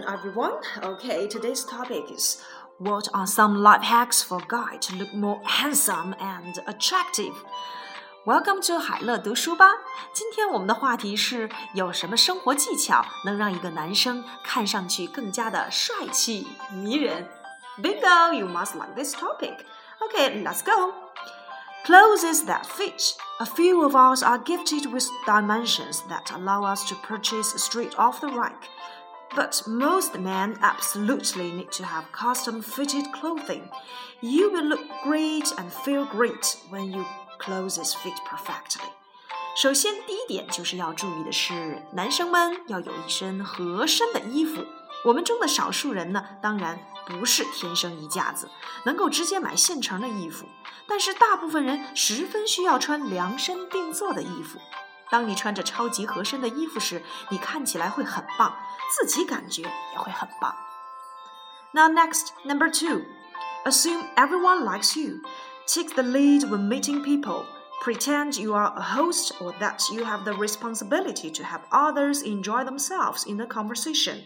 everyone. Okay, today's topic is what are some life hacks for guy to look more handsome and attractive? Welcome to 海乐读书吧。今天我们的话题是有什么生活技巧能让一个男生看上去更加的帅气迷人？Bingo! You must like this topic. Okay, let's go. Clothes that fit. A few of us are gifted with dimensions that allow us to purchase straight off the rack. But most men absolutely need to have custom fitted clothing. You will look great and feel great when you clothes fit perfectly. 首先，第一点就是要注意的是，男生们要有一身合身的衣服。我们中的少数人呢，当然不是天生一架子，能够直接买现成的衣服。但是大部分人十分需要穿量身定做的衣服。当你穿着超级合身的衣服时，你看起来会很棒，自己感觉也会很棒。Now next, number two, assume everyone likes you. Take the lead when meeting people. Pretend you are a host or that you have the responsibility to have others enjoy themselves in the conversation.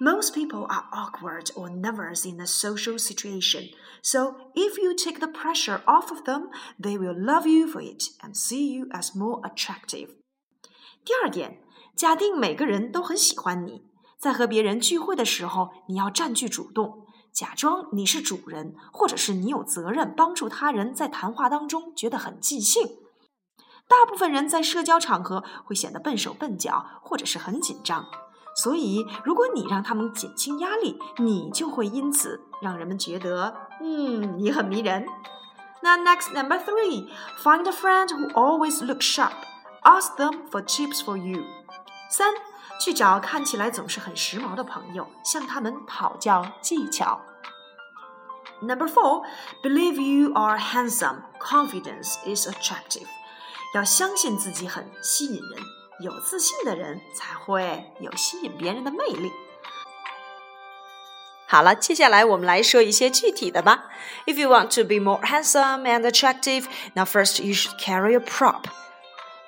Most people are awkward or nervous in a social situation, so if you take the pressure off of them, they will love you for it and see you as more attractive. 第二点，假定每个人都很喜欢你， 在和别人聚会的时候，你要占据主动，假装你是主人，或者是你有责任帮助他人在谈话当中觉得很尽兴。大部分人在社交场合会显得笨手笨脚，或者是很紧张。所以，如果你让他们减轻压力，你就会因此让人们觉得，嗯，你很迷人。那 next number three, find a friend who always looks sharp. Ask them for tips for you. 三，去找看起来总是很时髦的朋友，向他们讨教技巧。Number four, believe you are handsome. Confidence is attractive. 要相信自己很吸引人。有自信的人才会有吸引别人的魅力。好了，接下来我们来说一些具体的吧。If you want to be more handsome and attractive, now first you should carry a prop.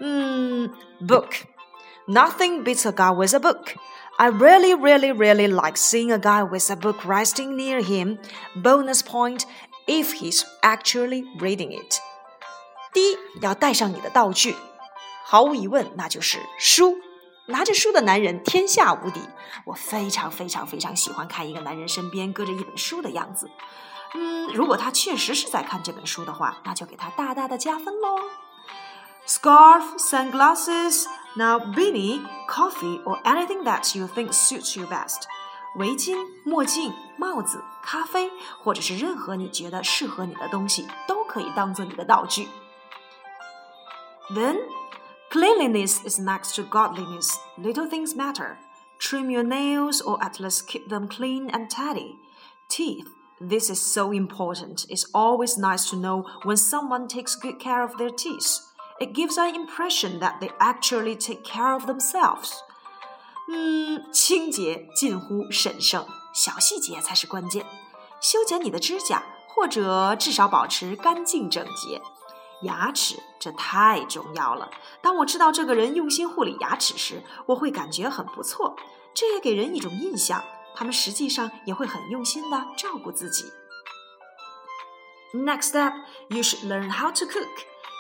嗯，book. Nothing beats a guy with a book. I really, really, really like seeing a guy with a book resting near him. Bonus point if he's actually reading it. 第一，要带上你的道具。毫无疑问，那就是书。拿着书的男人天下无敌。我非常非常非常喜欢看一个男人身边搁着一本书的样子。嗯，如果他确实是在看这本书的话，那就给他大大的加分喽。 Scarf, sunglasses, now beanie, coffee, or anything that you think suits you best. 围巾、墨镜、帽子、咖啡，或者是任何你觉得适合你的东西，都可以当做你的道具。Then Cleanliness is next to godliness. Little things matter. Trim your nails or at least keep them clean and tidy. Teeth. This is so important. It's always nice to know when someone takes good care of their teeth. It gives an impression that they actually take care of themselves. 嗯，清洁近乎神圣，小细节才是关键。修剪你的指甲，或者至少保持干净整洁。牙齿，这太重要了。当我知道这个人用心护理牙齿时，我会感觉很不错。这也给人一种印象，他们实际上也会很用心的照顾自己。Next up, you should learn how to cook.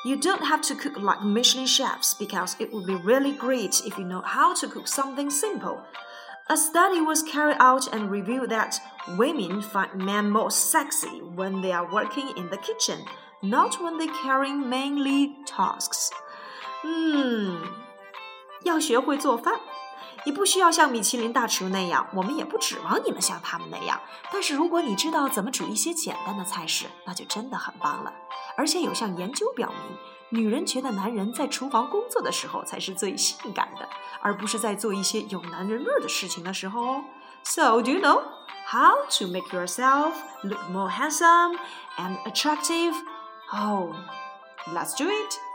You don't have to cook like Michelin chefs because it would be really great if you know how to cook something simple. A study was carried out and revealed that women find men more sexy when they are working in the kitchen not when they carrying mainly tasks。嗯，要学会做饭。 你不需要像米其林大厨那样，我们也不指望你们像他们那样。但是如果你知道怎么煮一些简单的菜式，那就真的很棒了。而且有项研究表明，女人觉得男人在厨房工作的时候才是最性感的，而不是在做一些有男人味的事情的时候哦。So do you know how to make yourself look more handsome and attractive? Oh, let's do it.